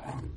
happen.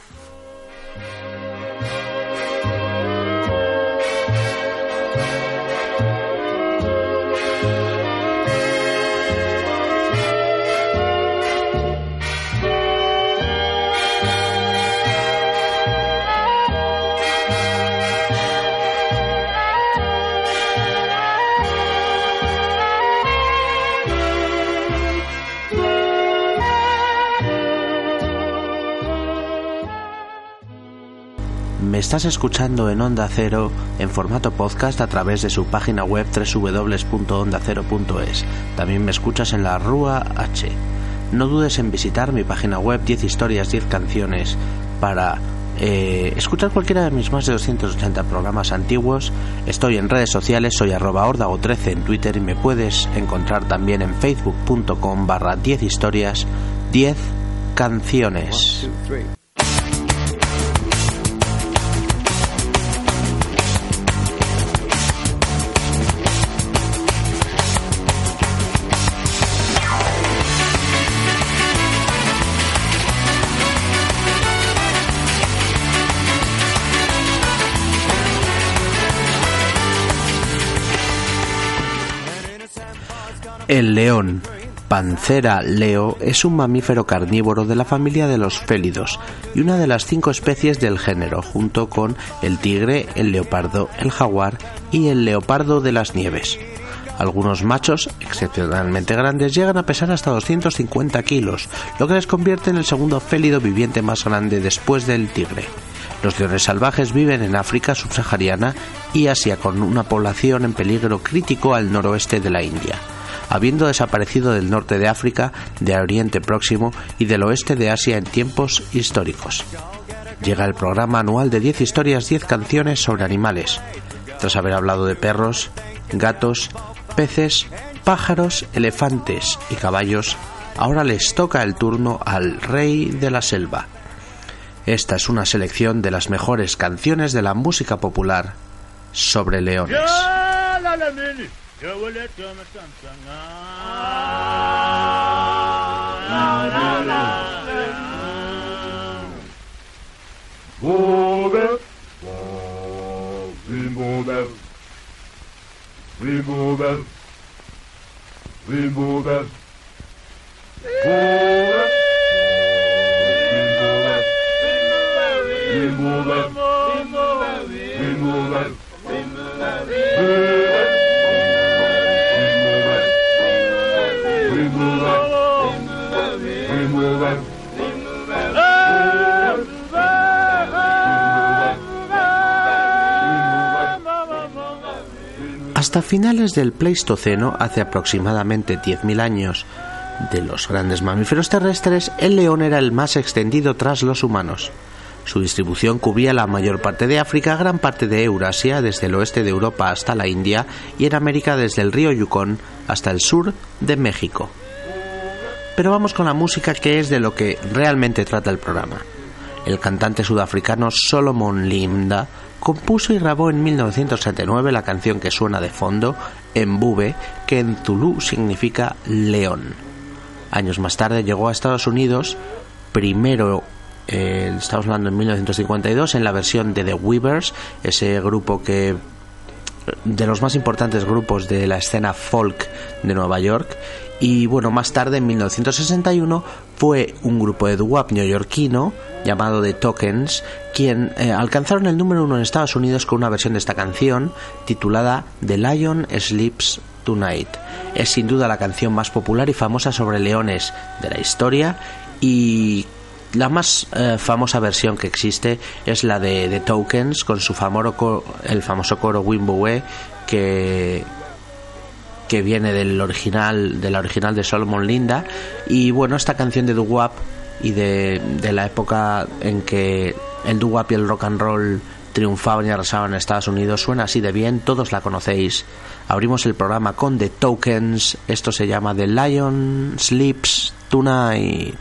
Estás escuchando en Onda Cero en formato podcast a través de su página web www.ondacero.es. También me escuchas en la Rúa H. No dudes en visitar mi página web 10 historias, 10 canciones para eh, escuchar cualquiera de mis más de 280 programas antiguos. Estoy en redes sociales, soy arroba ordago 13 en Twitter y me puedes encontrar también en facebook.com barra 10 historias, 10 canciones. El león, Pancera leo, es un mamífero carnívoro de la familia de los félidos y una de las cinco especies del género, junto con el tigre, el leopardo, el jaguar y el leopardo de las nieves. Algunos machos, excepcionalmente grandes, llegan a pesar hasta 250 kilos, lo que les convierte en el segundo félido viviente más grande después del tigre. Los leones salvajes viven en África subsahariana y Asia con una población en peligro crítico al noroeste de la India habiendo desaparecido del norte de África, de Oriente Próximo y del oeste de Asia en tiempos históricos. Llega el programa anual de 10 historias, 10 canciones sobre animales. Tras haber hablado de perros, gatos, peces, pájaros, elefantes y caballos, ahora les toca el turno al rey de la selva. Esta es una selección de las mejores canciones de la música popular sobre leones. We Remove it. Remove it. Remove it. Hasta finales del Pleistoceno, hace aproximadamente 10.000 años, de los grandes mamíferos terrestres, el león era el más extendido tras los humanos. Su distribución cubría la mayor parte de África, gran parte de Eurasia, desde el oeste de Europa hasta la India, y en América desde el río Yukon hasta el sur de México. Pero vamos con la música que es de lo que realmente trata el programa. El cantante sudafricano Solomon Limda compuso y grabó en 1979 la canción que suena de fondo, Mbube, que en Zulu significa león. Años más tarde llegó a Estados Unidos, primero eh, estamos hablando en 1952 en la versión de The Weavers, ese grupo que de los más importantes grupos de la escena folk de Nueva York y bueno, más tarde en 1961 fue un grupo de doo-wop neoyorquino llamado The Tokens quien eh, alcanzaron el número uno en Estados Unidos con una versión de esta canción titulada The Lion Sleeps Tonight. Es sin duda la canción más popular y famosa sobre leones de la historia y la más eh, famosa versión que existe es la de The Tokens con su famoso el famoso coro Wimbowe que que viene del original de la original de Solomon Linda. Y bueno esta canción de doo y de, de la época en que el doo y el rock and roll triunfaban y arrasaban en Estados Unidos suena así de bien todos la conocéis. Abrimos el programa con The Tokens esto se llama The Lion Sleeps Tonight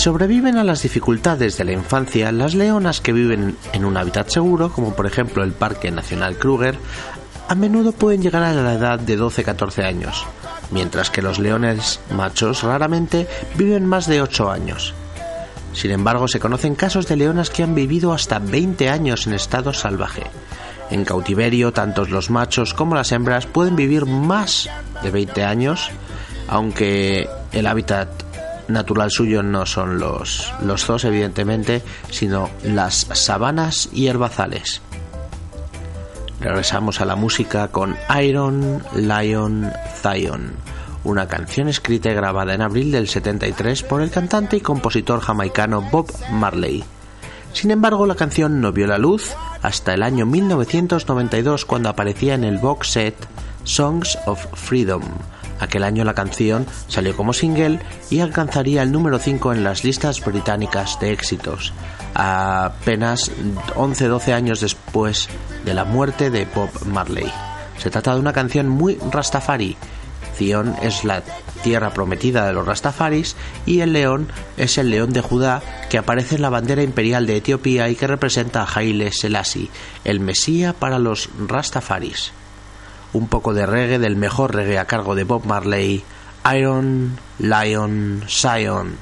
sobreviven a las dificultades de la infancia, las leonas que viven en un hábitat seguro, como por ejemplo el Parque Nacional Kruger, a menudo pueden llegar a la edad de 12-14 años, mientras que los leones machos raramente viven más de 8 años. Sin embargo, se conocen casos de leonas que han vivido hasta 20 años en estado salvaje. En cautiverio, tanto los machos como las hembras pueden vivir más de 20 años, aunque el hábitat natural suyo no son los, los zoos, evidentemente, sino las sabanas y herbazales. Regresamos a la música con Iron Lion Zion, una canción escrita y grabada en abril del 73 por el cantante y compositor jamaicano Bob Marley. Sin embargo, la canción no vio la luz hasta el año 1992 cuando aparecía en el box set Songs of Freedom, Aquel año la canción salió como single y alcanzaría el número 5 en las listas británicas de éxitos, apenas 11-12 años después de la muerte de Bob Marley. Se trata de una canción muy rastafari. Zion es la tierra prometida de los rastafaris y el león es el león de Judá que aparece en la bandera imperial de Etiopía y que representa a Haile Selassie, el mesía para los rastafaris un poco de reggae del mejor reggae a cargo de Bob Marley, Iron Lion Zion.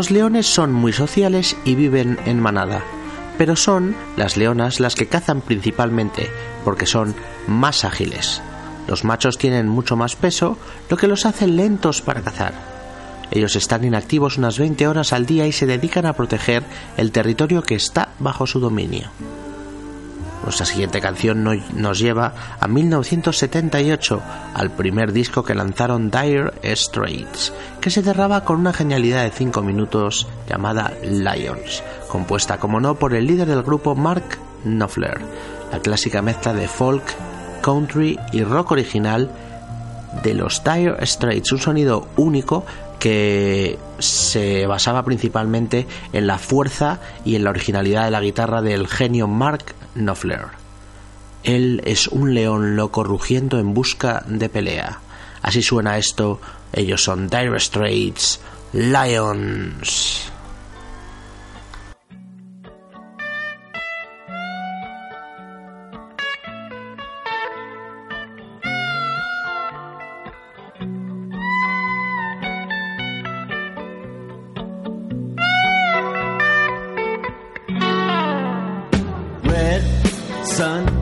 Los leones son muy sociales y viven en manada, pero son las leonas las que cazan principalmente porque son más ágiles. Los machos tienen mucho más peso, lo que los hace lentos para cazar. Ellos están inactivos unas 20 horas al día y se dedican a proteger el territorio que está bajo su dominio. Nuestra siguiente canción nos lleva a 1978, al primer disco que lanzaron Dire Straits, que se cerraba con una genialidad de 5 minutos llamada Lions, compuesta como no por el líder del grupo Mark Knopfler, la clásica mezcla de folk, country y rock original de los Dire Straits, un sonido único que se basaba principalmente en la fuerza y en la originalidad de la guitarra del genio Mark Knopfler. Él es un león loco rugiendo en busca de pelea. Así suena esto. Ellos son Dire Straits Lions. sun.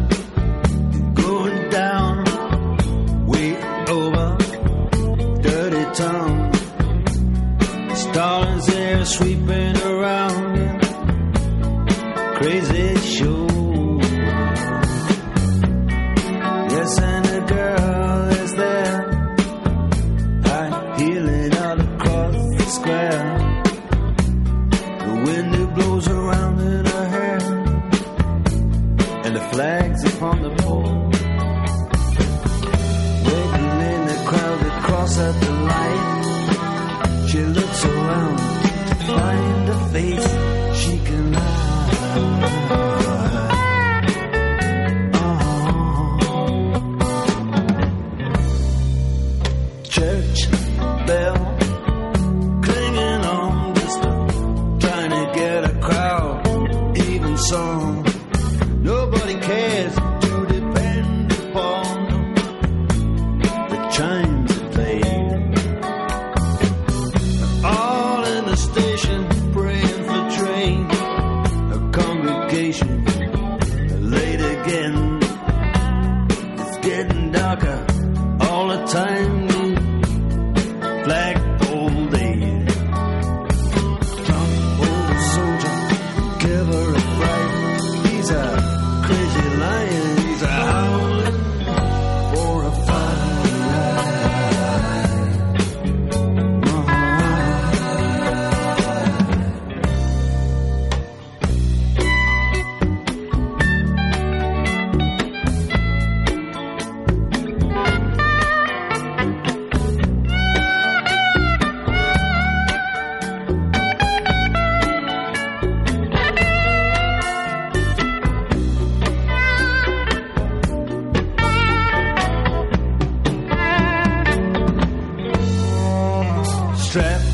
strap.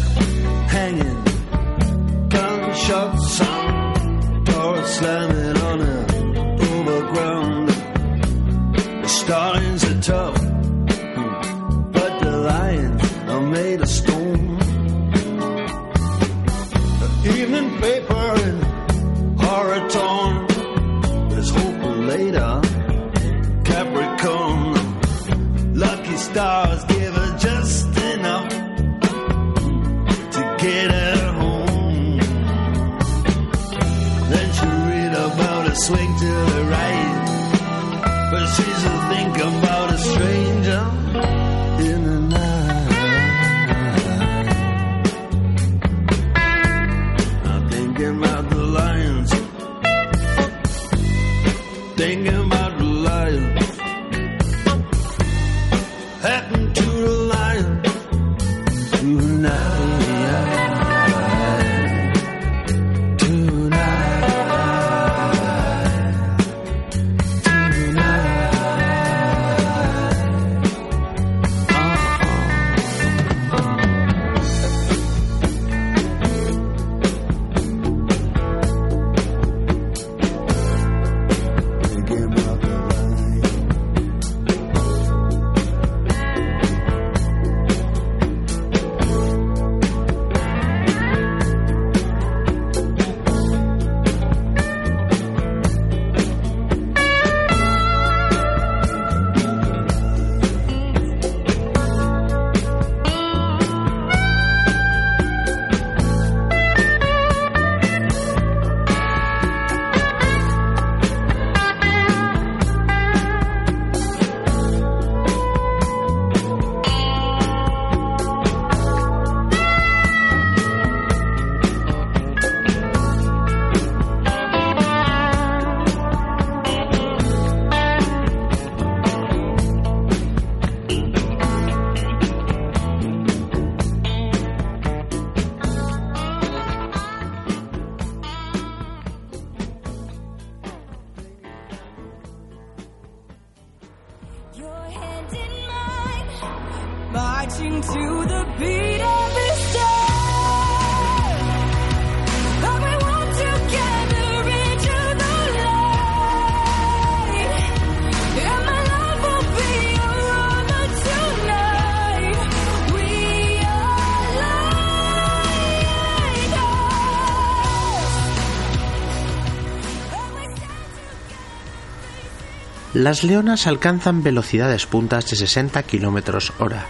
Las leonas alcanzan velocidades puntas de 60 km hora,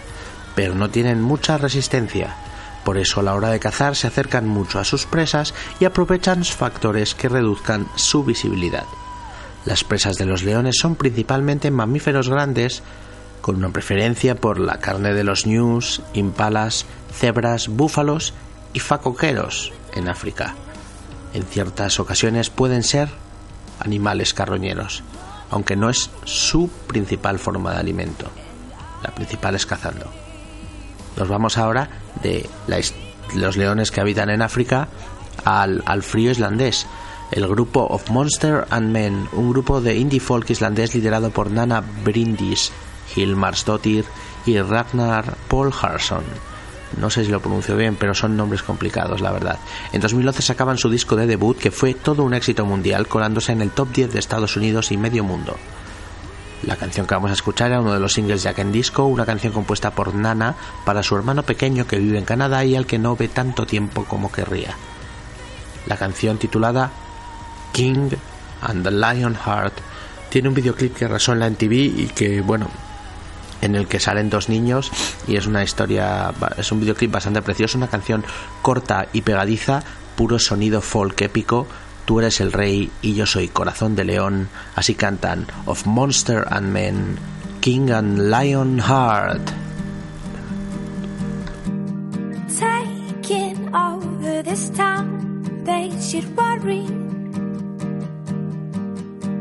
pero no tienen mucha resistencia. Por eso a la hora de cazar se acercan mucho a sus presas y aprovechan factores que reduzcan su visibilidad. Las presas de los leones son principalmente mamíferos grandes, con una preferencia por la carne de los ñus, impalas, cebras, búfalos y facoqueros en África. En ciertas ocasiones pueden ser animales carroñeros, aunque no es su principal forma de alimento. La principal es cazando. Nos vamos ahora de los leones que habitan en África al, al frío islandés. El grupo Of Monster and Men, un grupo de indie folk islandés liderado por Nana Brindis, Hilmarsdottir y Ragnar Polharsson. No sé si lo pronuncio bien, pero son nombres complicados, la verdad. En 2011 sacaban su disco de debut, que fue todo un éxito mundial, colándose en el top 10 de Estados Unidos y medio mundo. La canción que vamos a escuchar era uno de los singles de Jack Disco, una canción compuesta por Nana para su hermano pequeño que vive en Canadá y al que no ve tanto tiempo como querría. La canción titulada King and the Lion Heart tiene un videoclip que resuena en TV y que, bueno, en el que salen dos niños y es una historia, es un videoclip bastante precioso, una canción corta y pegadiza, puro sonido folk épico. Tú eres el rey y yo soy corazón de león. Así cantan Of Monster and Men, King and Lion Heart.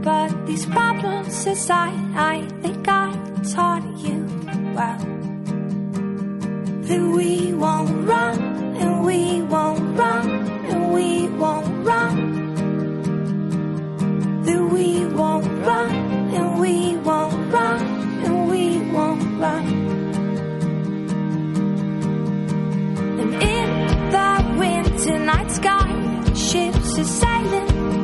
But these problems aside, I think I taught you well. That we won't run, and we won't run, and we won't run. That we won't run, and we won't run, and we won't run. And in the winter night sky, ships are sailing.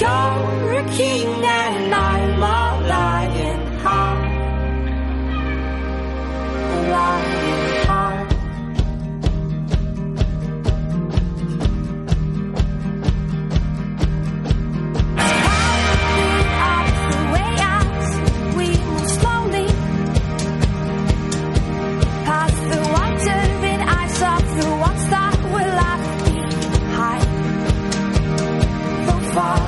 you're a king and I'm a lion heart. A lion heart. Climbing up the way out, we move slowly past the wandering eyes of the ones that were left behind. The far away,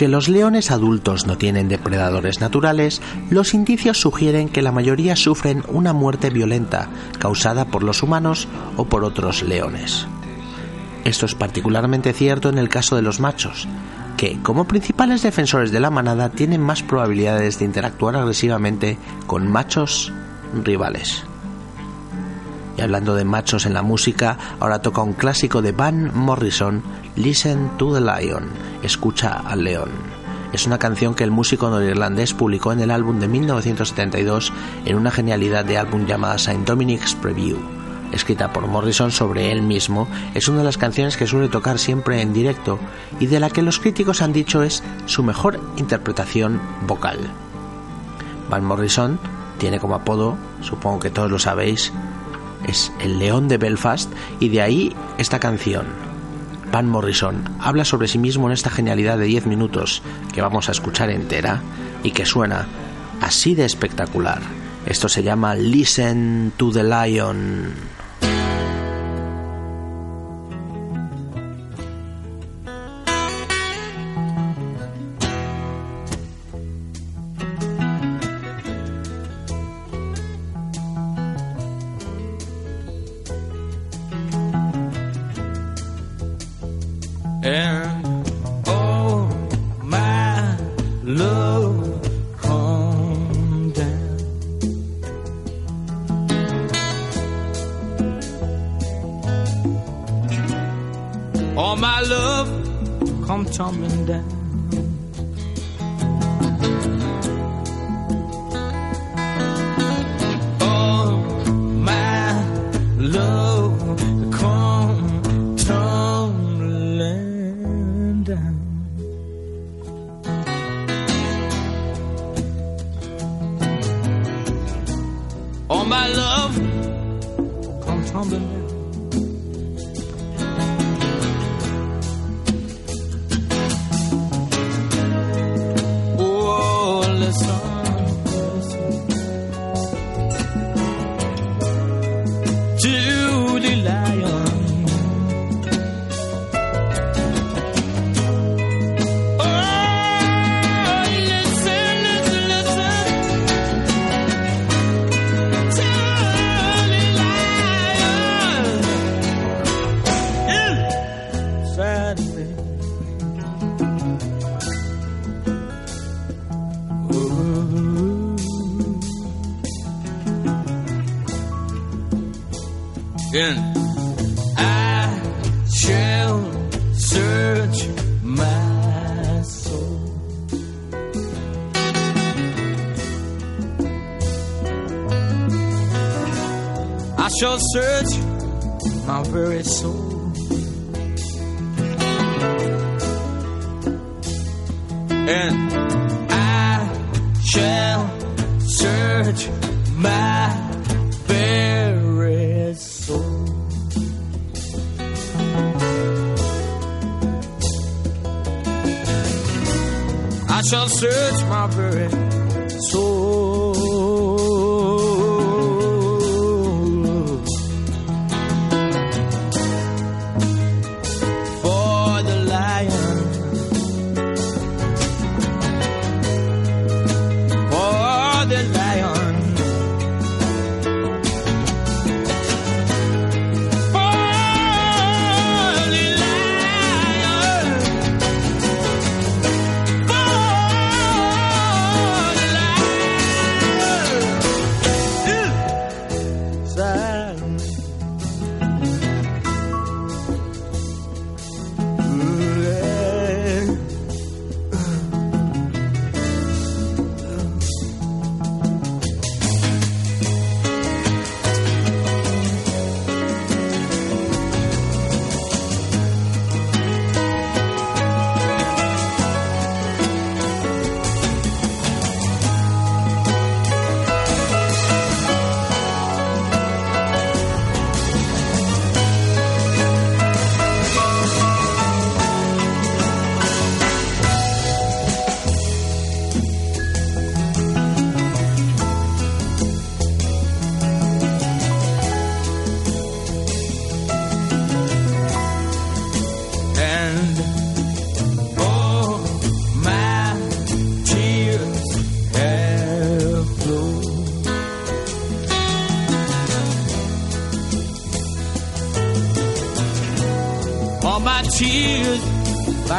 Aunque los leones adultos no tienen depredadores naturales, los indicios sugieren que la mayoría sufren una muerte violenta causada por los humanos o por otros leones. Esto es particularmente cierto en el caso de los machos, que, como principales defensores de la manada, tienen más probabilidades de interactuar agresivamente con machos rivales. Y hablando de machos en la música, ahora toca un clásico de Van Morrison, Listen to the Lion, Escucha al León. Es una canción que el músico norirlandés publicó en el álbum de 1972 en una genialidad de álbum llamada Saint Dominic's Preview. Escrita por Morrison sobre él mismo, es una de las canciones que suele tocar siempre en directo y de la que los críticos han dicho es su mejor interpretación vocal. Van Morrison tiene como apodo, supongo que todos lo sabéis, es el león de Belfast y de ahí esta canción. Van Morrison habla sobre sí mismo en esta genialidad de 10 minutos que vamos a escuchar entera y que suena así de espectacular. Esto se llama Listen to the Lion. And oh my love, calm down. All my love, come tumbling down.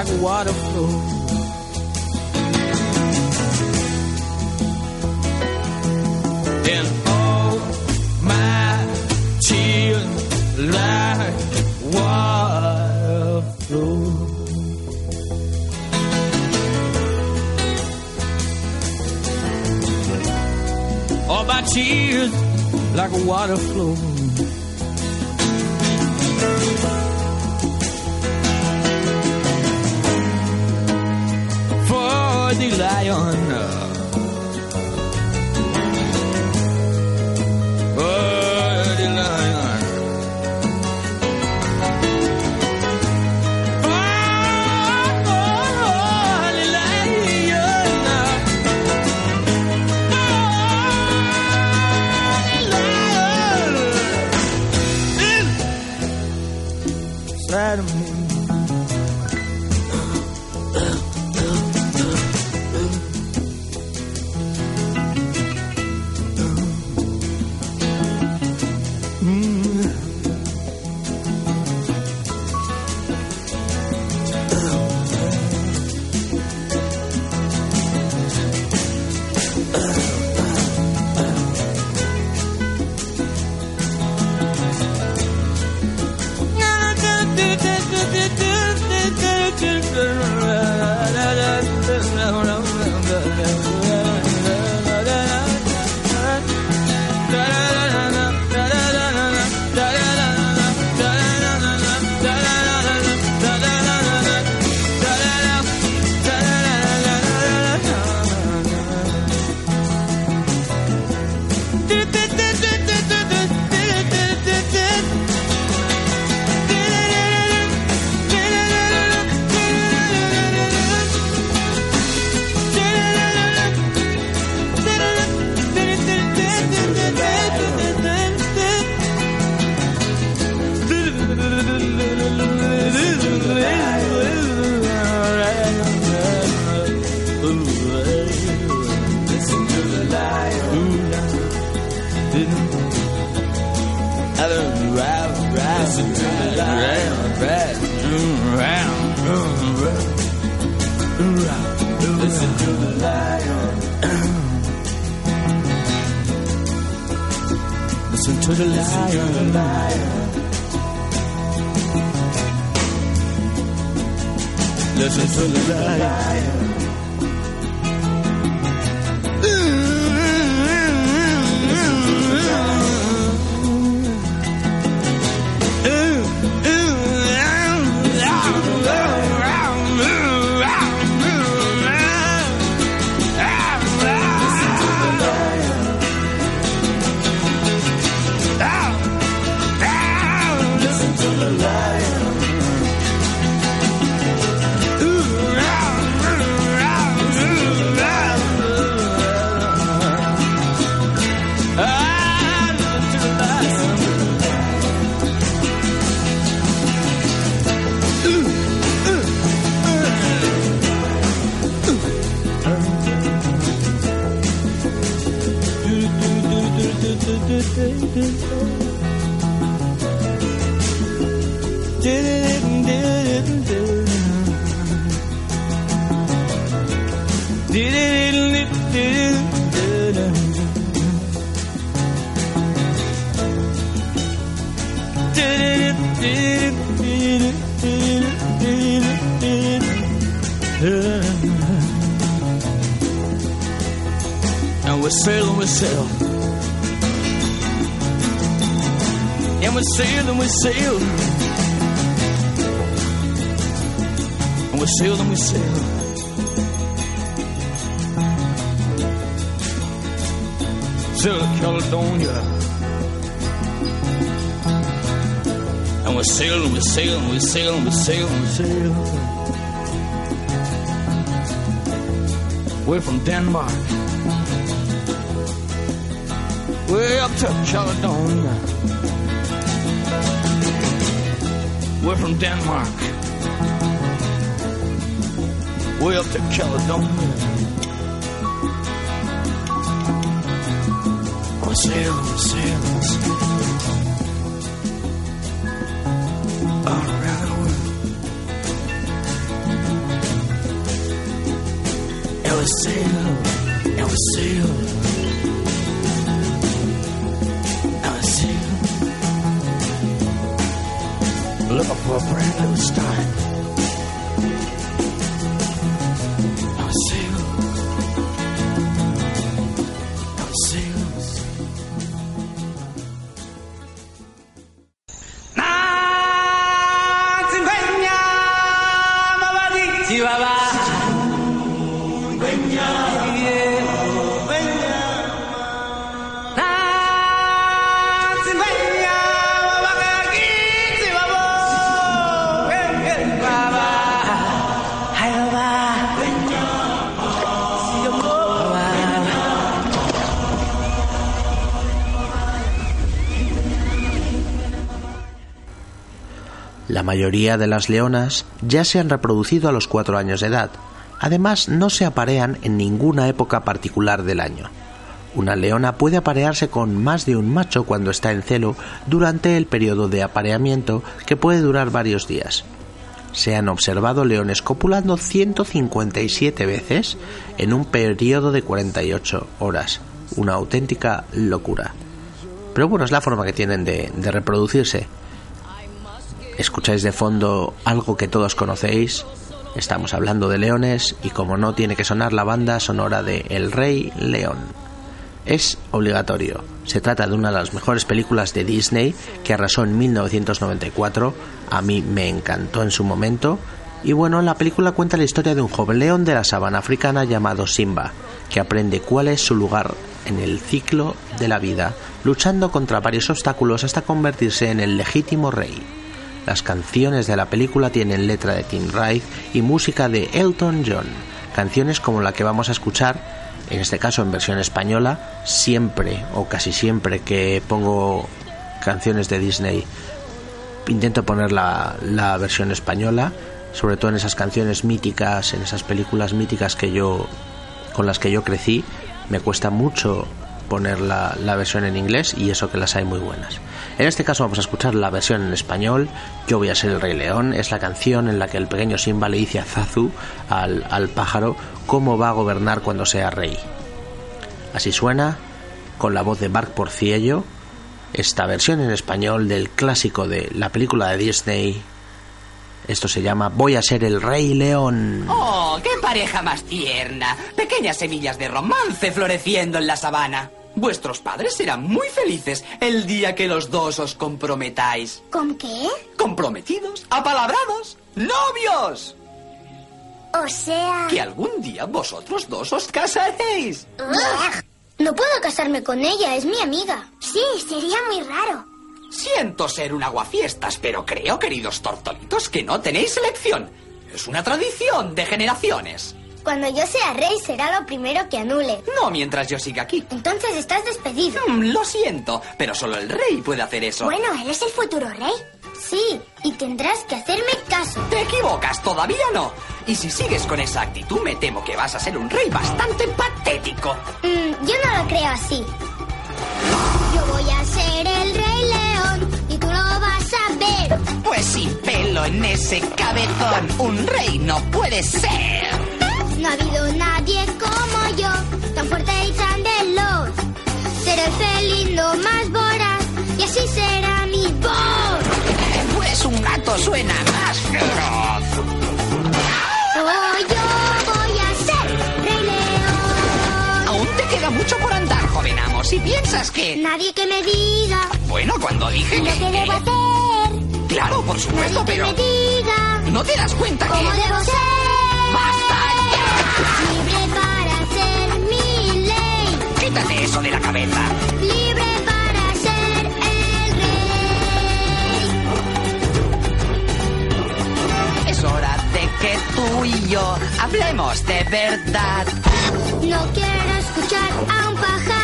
Like water lion. Listen to the we sail and we sail. And we sail and we sail. Sail to Caledonia. And we sail and we sail and we sail and we sail and we sail. Way from Denmark. Way up to Caledonia. We're from Denmark. Way up to Caledonia. We sail, we sail, we sail. All around the world. And we sail, and we sail. For a brand new start. Mayoría de las leonas ya se han reproducido a los cuatro años de edad. Además, no se aparean en ninguna época particular del año. Una leona puede aparearse con más de un macho cuando está en celo durante el periodo de apareamiento que puede durar varios días. Se han observado leones copulando 157 veces en un periodo de 48 horas. Una auténtica locura. Pero bueno, es la forma que tienen de reproducirse. Escucháis de fondo algo que todos conocéis. Estamos hablando de leones y como no tiene que sonar la banda sonora de El Rey León. Es obligatorio. Se trata de una de las mejores películas de Disney que arrasó en 1994. A mí me encantó en su momento. Y bueno, la película cuenta la historia de un joven león de la sabana africana llamado Simba, que aprende cuál es su lugar en el ciclo de la vida, luchando contra varios obstáculos hasta convertirse en el legítimo rey. Las canciones de la película tienen letra de Tim Wright y música de Elton John. Canciones como la que vamos a escuchar, en este caso en versión española, siempre o casi siempre que pongo canciones de Disney, intento poner la, la versión española, sobre todo en esas canciones míticas, en esas películas míticas que yo con las que yo crecí, me cuesta mucho poner la, la, versión en inglés y eso que las hay muy buenas. En este caso vamos a escuchar la versión en español. Yo voy a ser el Rey León. Es la canción en la que el pequeño Simba le dice a Zazu, al, al pájaro, cómo va a gobernar cuando sea rey. Así suena, con la voz de Mark Porciello, esta versión en español del clásico de la película de Disney. Esto se llama Voy a ser el Rey León. ¡Oh, qué pareja más tierna! Pequeñas semillas de romance floreciendo en la sabana. Vuestros padres serán muy felices el día que los dos os comprometáis. ¿Con qué? Comprometidos, apalabrados, novios. O sea... Que algún día vosotros dos os casaréis. Ugh. No puedo casarme con ella, es mi amiga. Sí, sería muy raro. Siento ser un aguafiestas, pero creo, queridos tortolitos, que no tenéis elección. Es una tradición de generaciones. Cuando yo sea rey será lo primero que anule. No mientras yo siga aquí. Entonces estás despedido. Mm, lo siento, pero solo el rey puede hacer eso. Bueno, él es el futuro rey. Sí, y tendrás que hacerme caso. Te equivocas, todavía no. Y si sigues con esa actitud, me temo que vas a ser un rey bastante patético. Mm, yo no lo creo así. Yo voy a ser el rey león y tú lo vas a ver. Pues sin pelo en ese cabezón, un rey no puede ser. No ha habido nadie como yo, tan fuerte y tan veloz. Seré el felino más voraz y así será mi voz. Pues un gato suena más feroz. Oh, yo voy a ser Rey León. Aún te queda mucho por andar, joven amo. Si piensas que... Nadie que me diga Bueno, cuando dije lo que... que debo hacer. Claro, por supuesto, Nadie que pero... me diga ¿No te das cuenta que... cómo debo ser. Libre para ser mi ley. Quítate eso de la cabeza. Libre para ser el rey. Es hora de que tú y yo hablemos de verdad. No quiero escuchar a un vulgar.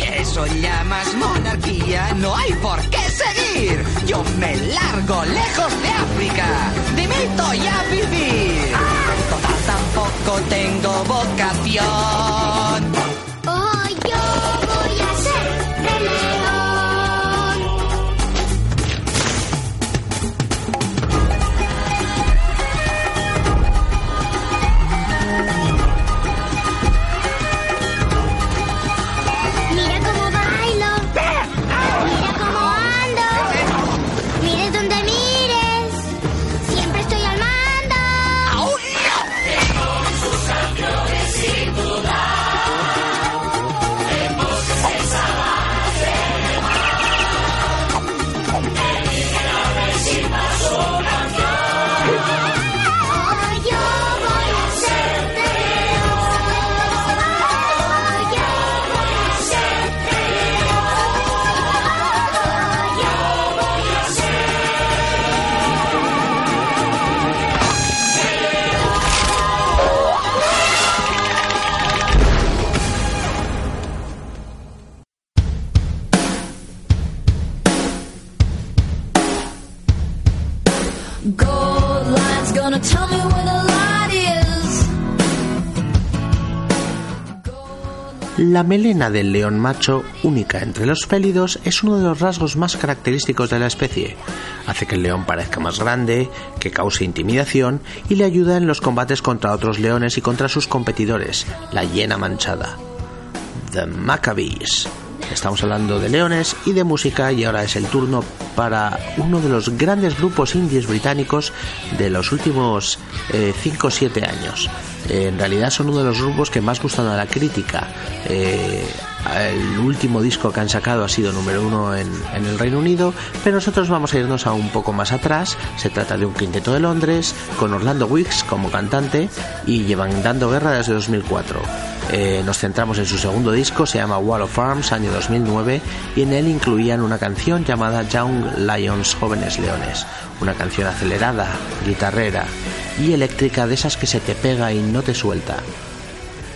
Si eso llamas monarquía, no hay por qué seguir. Yo me largo lejos de África. Dimito y a vivir. Total, tampoco tengo vocación. La melena del león macho, única entre los félidos, es uno de los rasgos más característicos de la especie. Hace que el león parezca más grande, que cause intimidación y le ayuda en los combates contra otros leones y contra sus competidores, la hiena manchada. The Maccabees. Estamos hablando de leones y de música y ahora es el turno para uno de los grandes grupos indies británicos de los últimos 5 o 7 años. Eh, en realidad son uno de los grupos que más gustan a la crítica. Eh, el último disco que han sacado ha sido número uno en, en el Reino Unido, pero nosotros vamos a irnos a un poco más atrás. Se trata de un quinteto de Londres con Orlando Wicks como cantante y llevan dando guerra desde 2004. Eh, nos centramos en su segundo disco, se llama Wall of Arms, año 2009, y en él incluían una canción llamada Young Lions, Jóvenes Leones, una canción acelerada, guitarrera y eléctrica de esas que se te pega y no te suelta.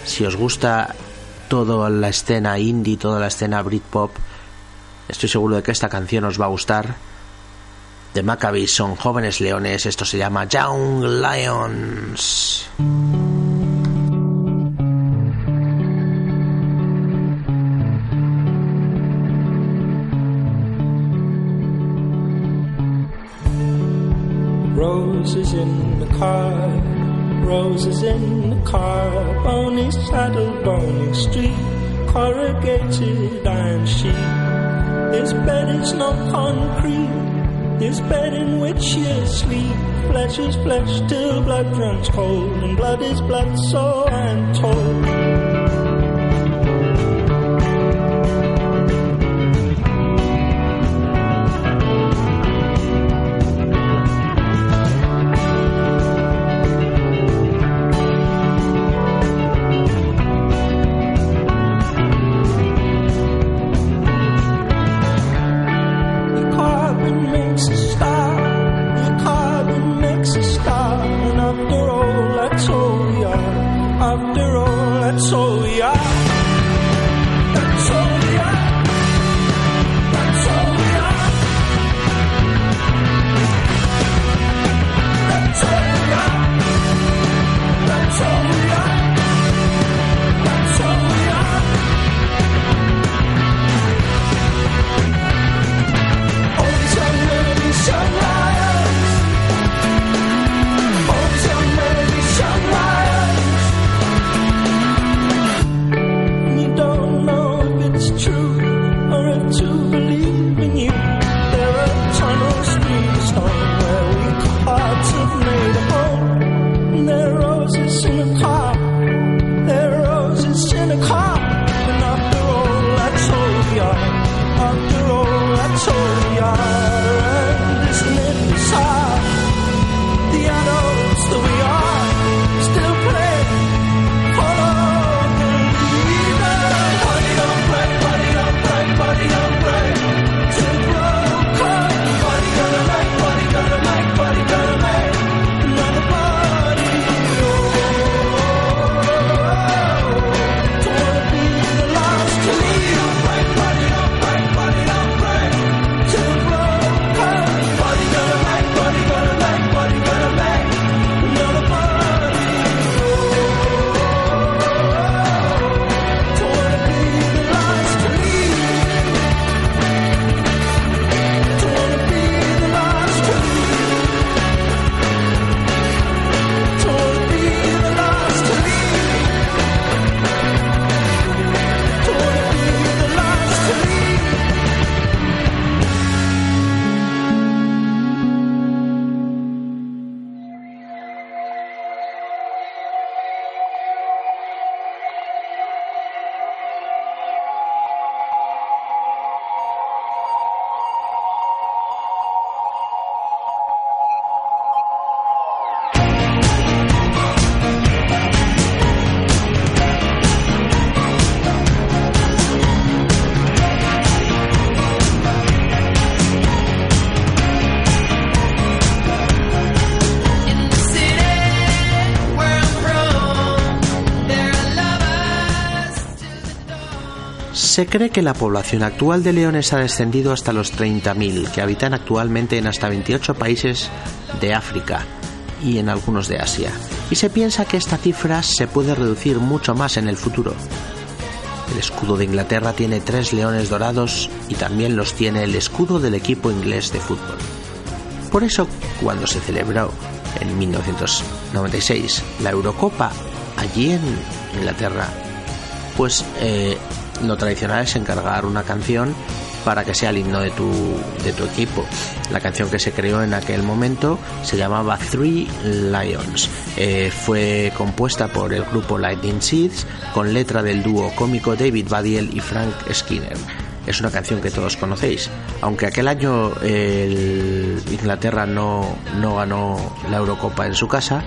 Si os gusta toda la escena indie, toda la escena Britpop, estoy seguro de que esta canción os va a gustar. The Maccabees son jóvenes leones, esto se llama Young Lions. In the car, roses in the car, bony saddle, bony street, corrugated iron sheet. This bed is not concrete, this bed in which you sleep. Flesh is flesh till blood runs cold, and blood is blood, so I'm told. Se cree que la población actual de leones ha descendido hasta los 30.000, que habitan actualmente en hasta 28 países de África y en algunos de Asia. Y se piensa que esta cifra se puede reducir mucho más en el futuro. El escudo de Inglaterra tiene tres leones dorados y también los tiene el escudo del equipo inglés de fútbol. Por eso, cuando se celebró en 1996 la Eurocopa allí en Inglaterra, pues eh, lo tradicional es encargar una canción para que sea el himno de tu, de tu equipo. La canción que se creó en aquel momento se llamaba Three Lions. Eh, fue compuesta por el grupo Lightning Seeds con letra del dúo cómico David Badiel y Frank Skinner. Es una canción que todos conocéis. Aunque aquel año el Inglaterra no, no ganó la Eurocopa en su casa,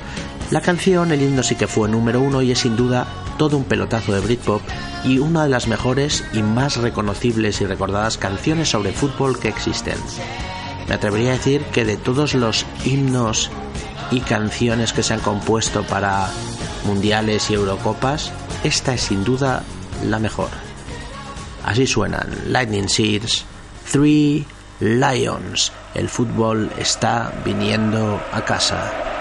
la canción, el himno sí que fue número uno y es sin duda todo un pelotazo de Britpop y una de las mejores y más reconocibles y recordadas canciones sobre fútbol que existen. Me atrevería a decir que de todos los himnos y canciones que se han compuesto para mundiales y eurocopas, esta es sin duda la mejor. Así suenan Lightning Seeds, Three Lions. El fútbol está viniendo a casa.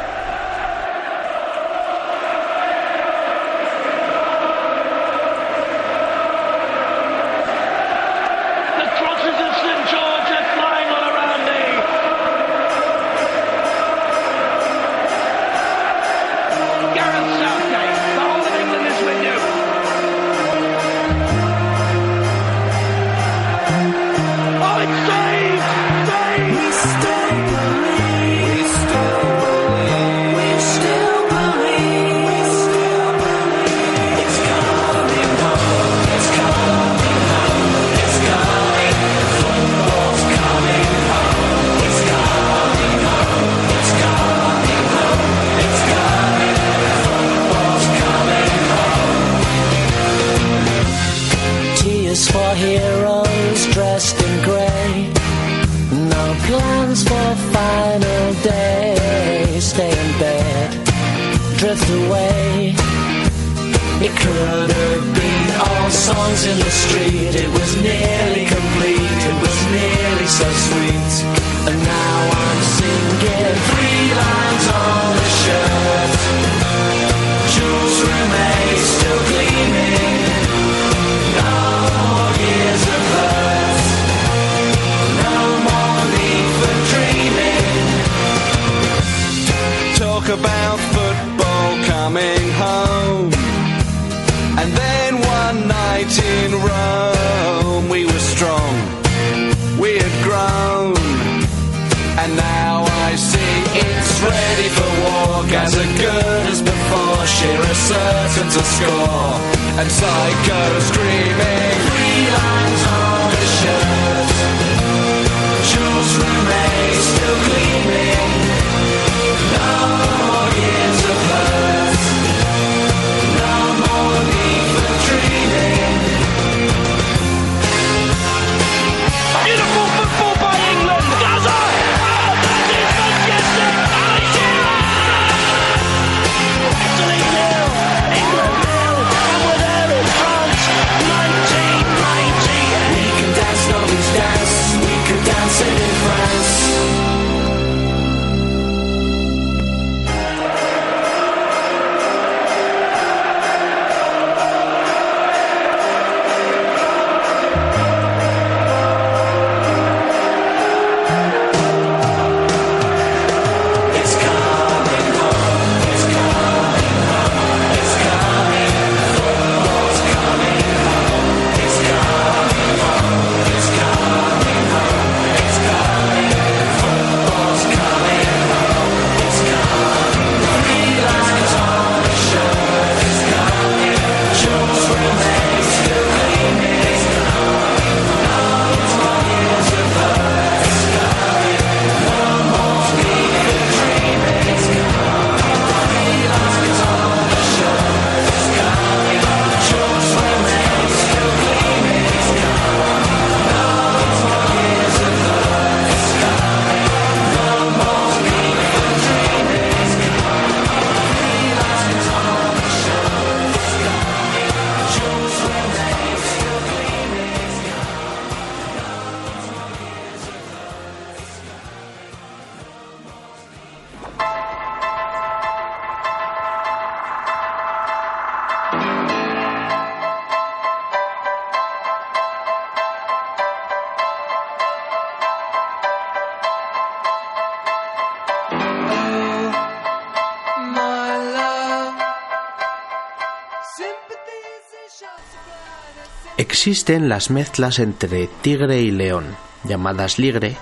Existen las mezclas entre tigre y león, llamadas ligre,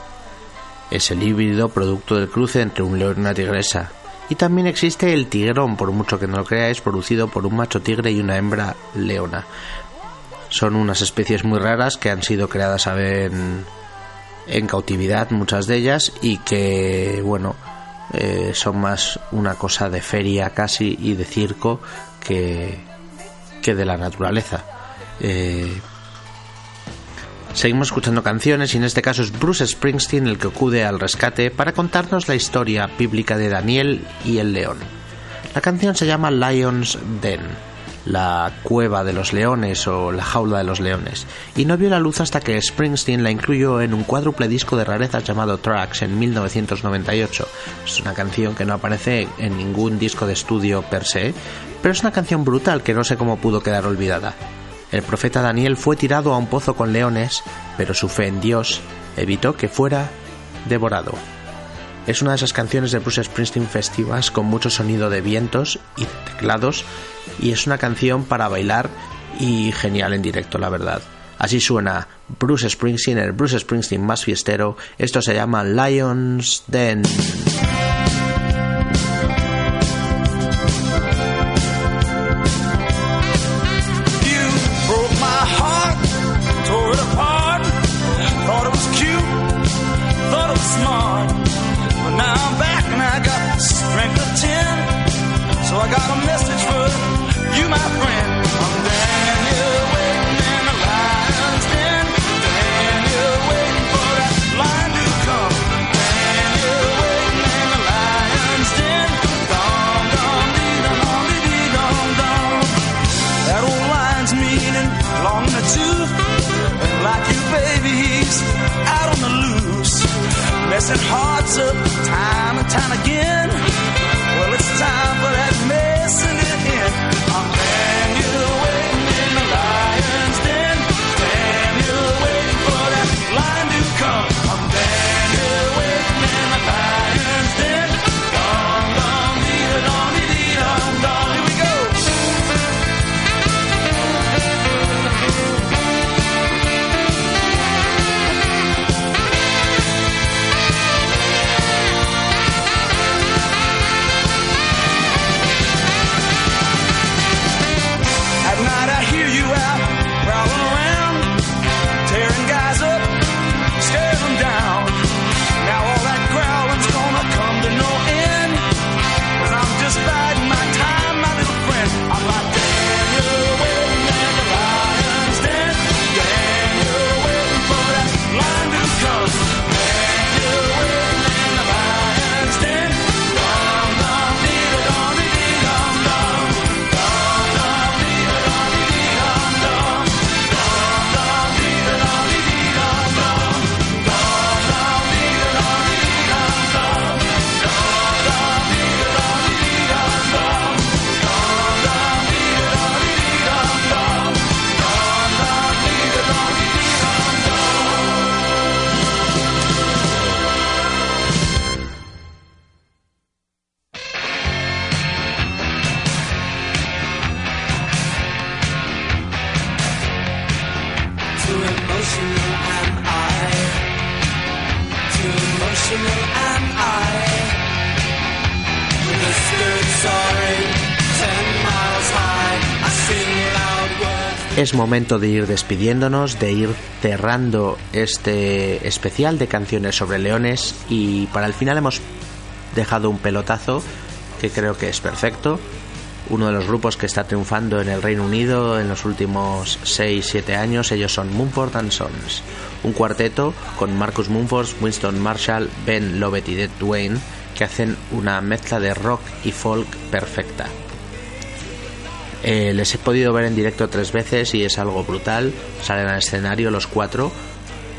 es el híbrido producto del cruce entre un león y una tigresa. Y también existe el tigrón, por mucho que no lo creáis, producido por un macho tigre y una hembra leona. Son unas especies muy raras que han sido creadas a ver, en, cautividad, muchas de ellas, y que, bueno, eh, son más una cosa de feria casi y de circo que, que de la naturaleza. Eh, Seguimos escuchando canciones y en este caso es Bruce Springsteen el que acude al rescate para contarnos la historia bíblica de Daniel y el león. La canción se llama Lion's Den, la cueva de los leones o la jaula de los leones, y no vio la luz hasta que Springsteen la incluyó en un cuádruple disco de rarezas llamado Tracks en 1998. Es una canción que no aparece en ningún disco de estudio per se, pero es una canción brutal que no sé cómo pudo quedar olvidada. El profeta Daniel fue tirado a un pozo con leones, pero su fe en Dios evitó que fuera devorado. Es una de esas canciones de Bruce Springsteen festivas con mucho sonido de vientos y teclados y es una canción para bailar y genial en directo, la verdad. Así suena Bruce Springsteen, el Bruce Springsteen más fiestero. Esto se llama Lions Den. Momento de ir despidiéndonos, de ir cerrando este especial de canciones sobre leones y para el final hemos dejado un pelotazo que creo que es perfecto. Uno de los grupos que está triunfando en el Reino Unido en los últimos 6-7 años, ellos son Mumford and Sons, un cuarteto con Marcus Mumford, Winston Marshall, Ben Lovett y Dead Dwayne que hacen una mezcla de rock y folk perfecta. Eh, les he podido ver en directo tres veces y es algo brutal. Salen al escenario los cuatro,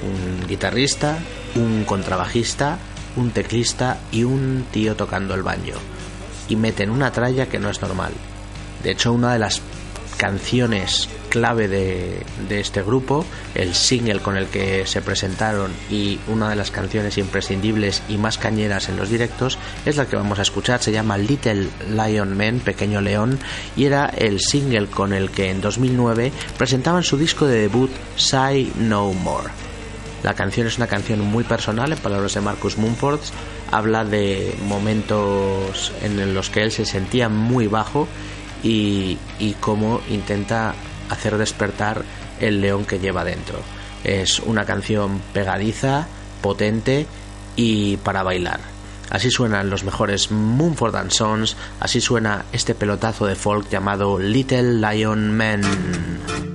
un guitarrista, un contrabajista, un teclista y un tío tocando el banjo. Y meten una tralla que no es normal. De hecho, una de las canciones clave de, este grupo, el single con el que se presentaron y una de las canciones imprescindibles y más cañeras en los directos es la que vamos a escuchar, se llama Little Lion Man, Pequeño León, y era el single con el que en 2009 presentaban su disco de debut Say No More. La canción es una canción muy personal, en palabras de Marcus Mumford, habla de momentos en los que él se sentía muy bajo y, cómo intenta hacer despertar el león que lleva dentro. Es una canción pegadiza, potente y para bailar. Así suenan los mejores Mumford and Sons, así suena este pelotazo de folk llamado Little Lion Man.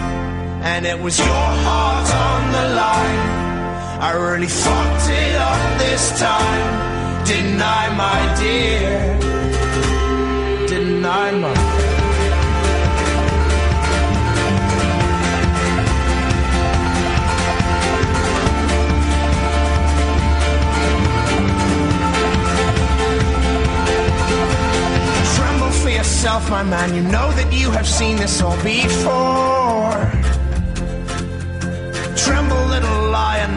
and it was your heart on the line. I really fucked it up this time, didn't I, my dear? Didn't I, my Tremble for yourself, my man. You know that you have seen this all before.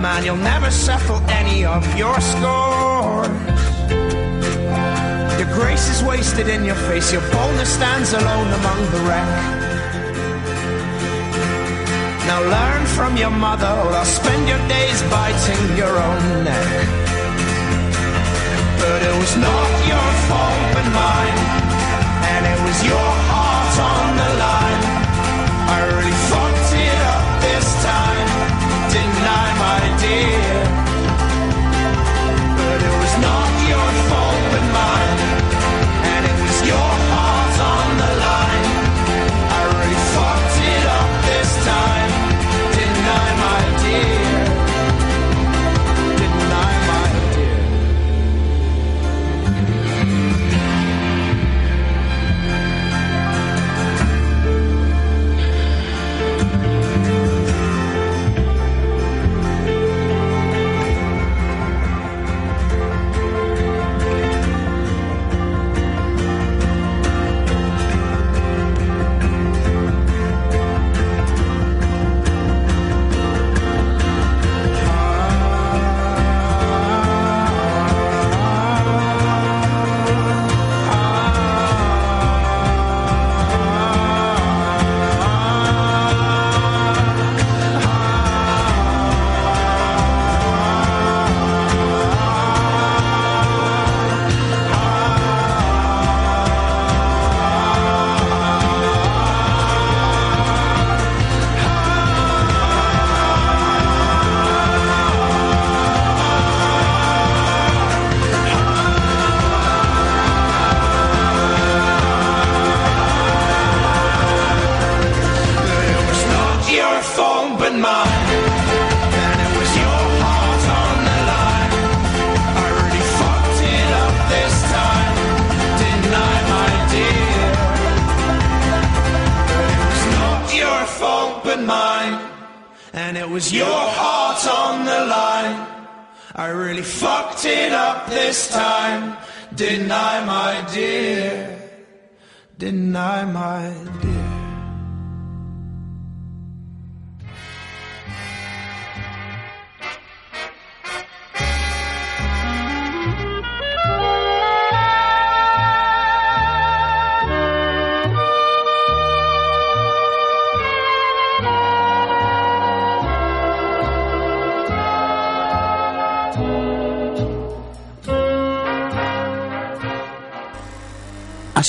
Man, you'll never settle any of your scores. Your grace is wasted in your face, your boldness stands alone among the wreck. Now learn from your mother, or I'll spend your days biting your own neck. But it was not your fault but mine, and it was your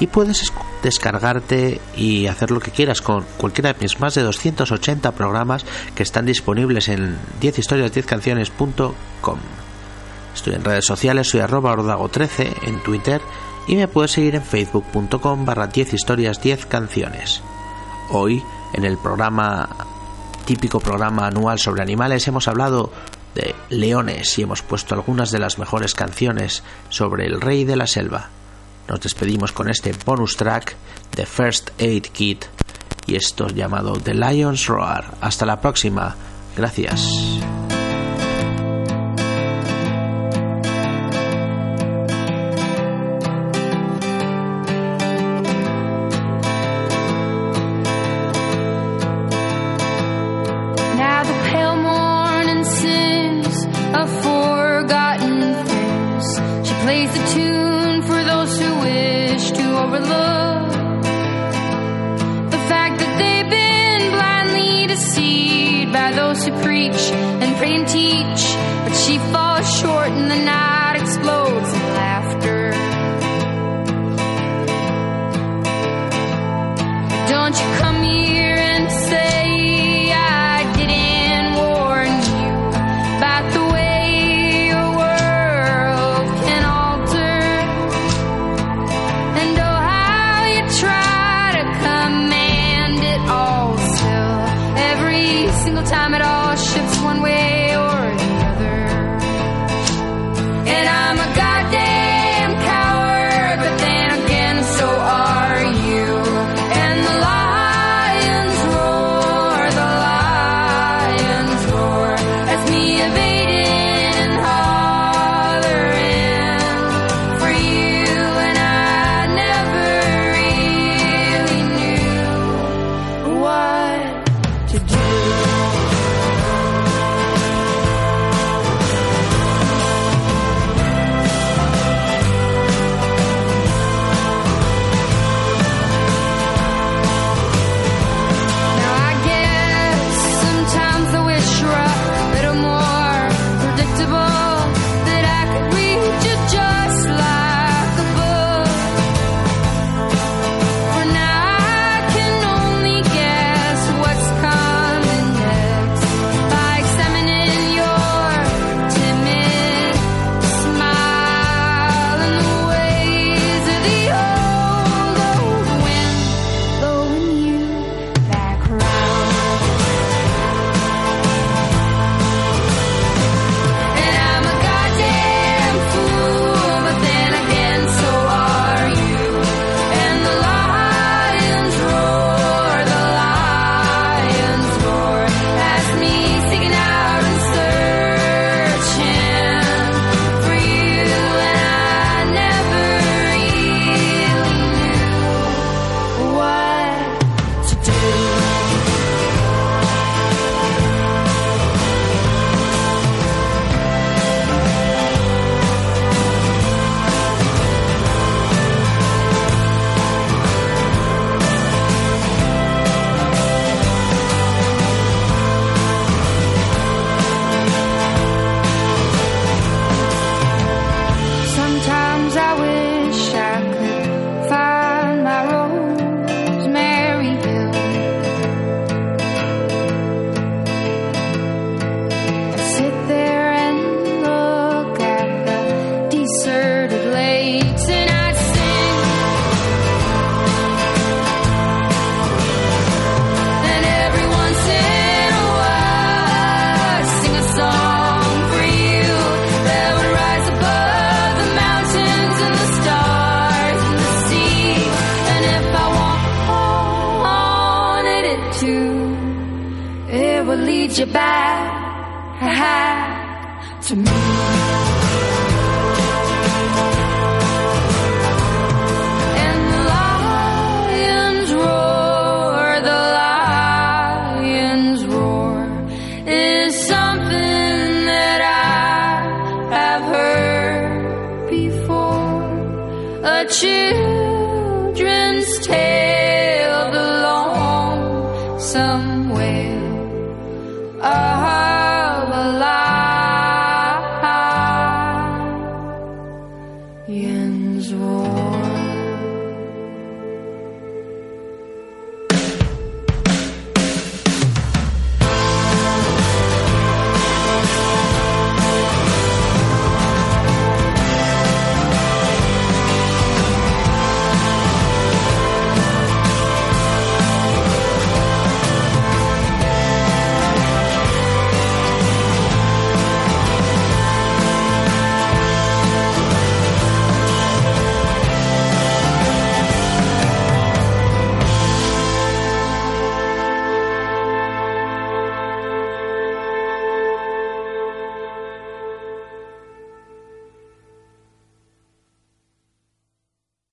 y puedes esc- descargarte y hacer lo que quieras con cualquiera de mis más de 280 programas que están disponibles en 10historias10canciones.com. Estoy en redes sociales, soy arroba ordago13 en Twitter y me puedes seguir en facebook.com barra 10 historias 10 canciones. Hoy, en el programa típico programa anual sobre animales, hemos hablado de leones y hemos puesto algunas de las mejores canciones sobre el rey de la selva. Nos despedimos con este bonus track de First Aid Kit y esto llamado The Lion's Roar. Hasta la próxima. Gracias.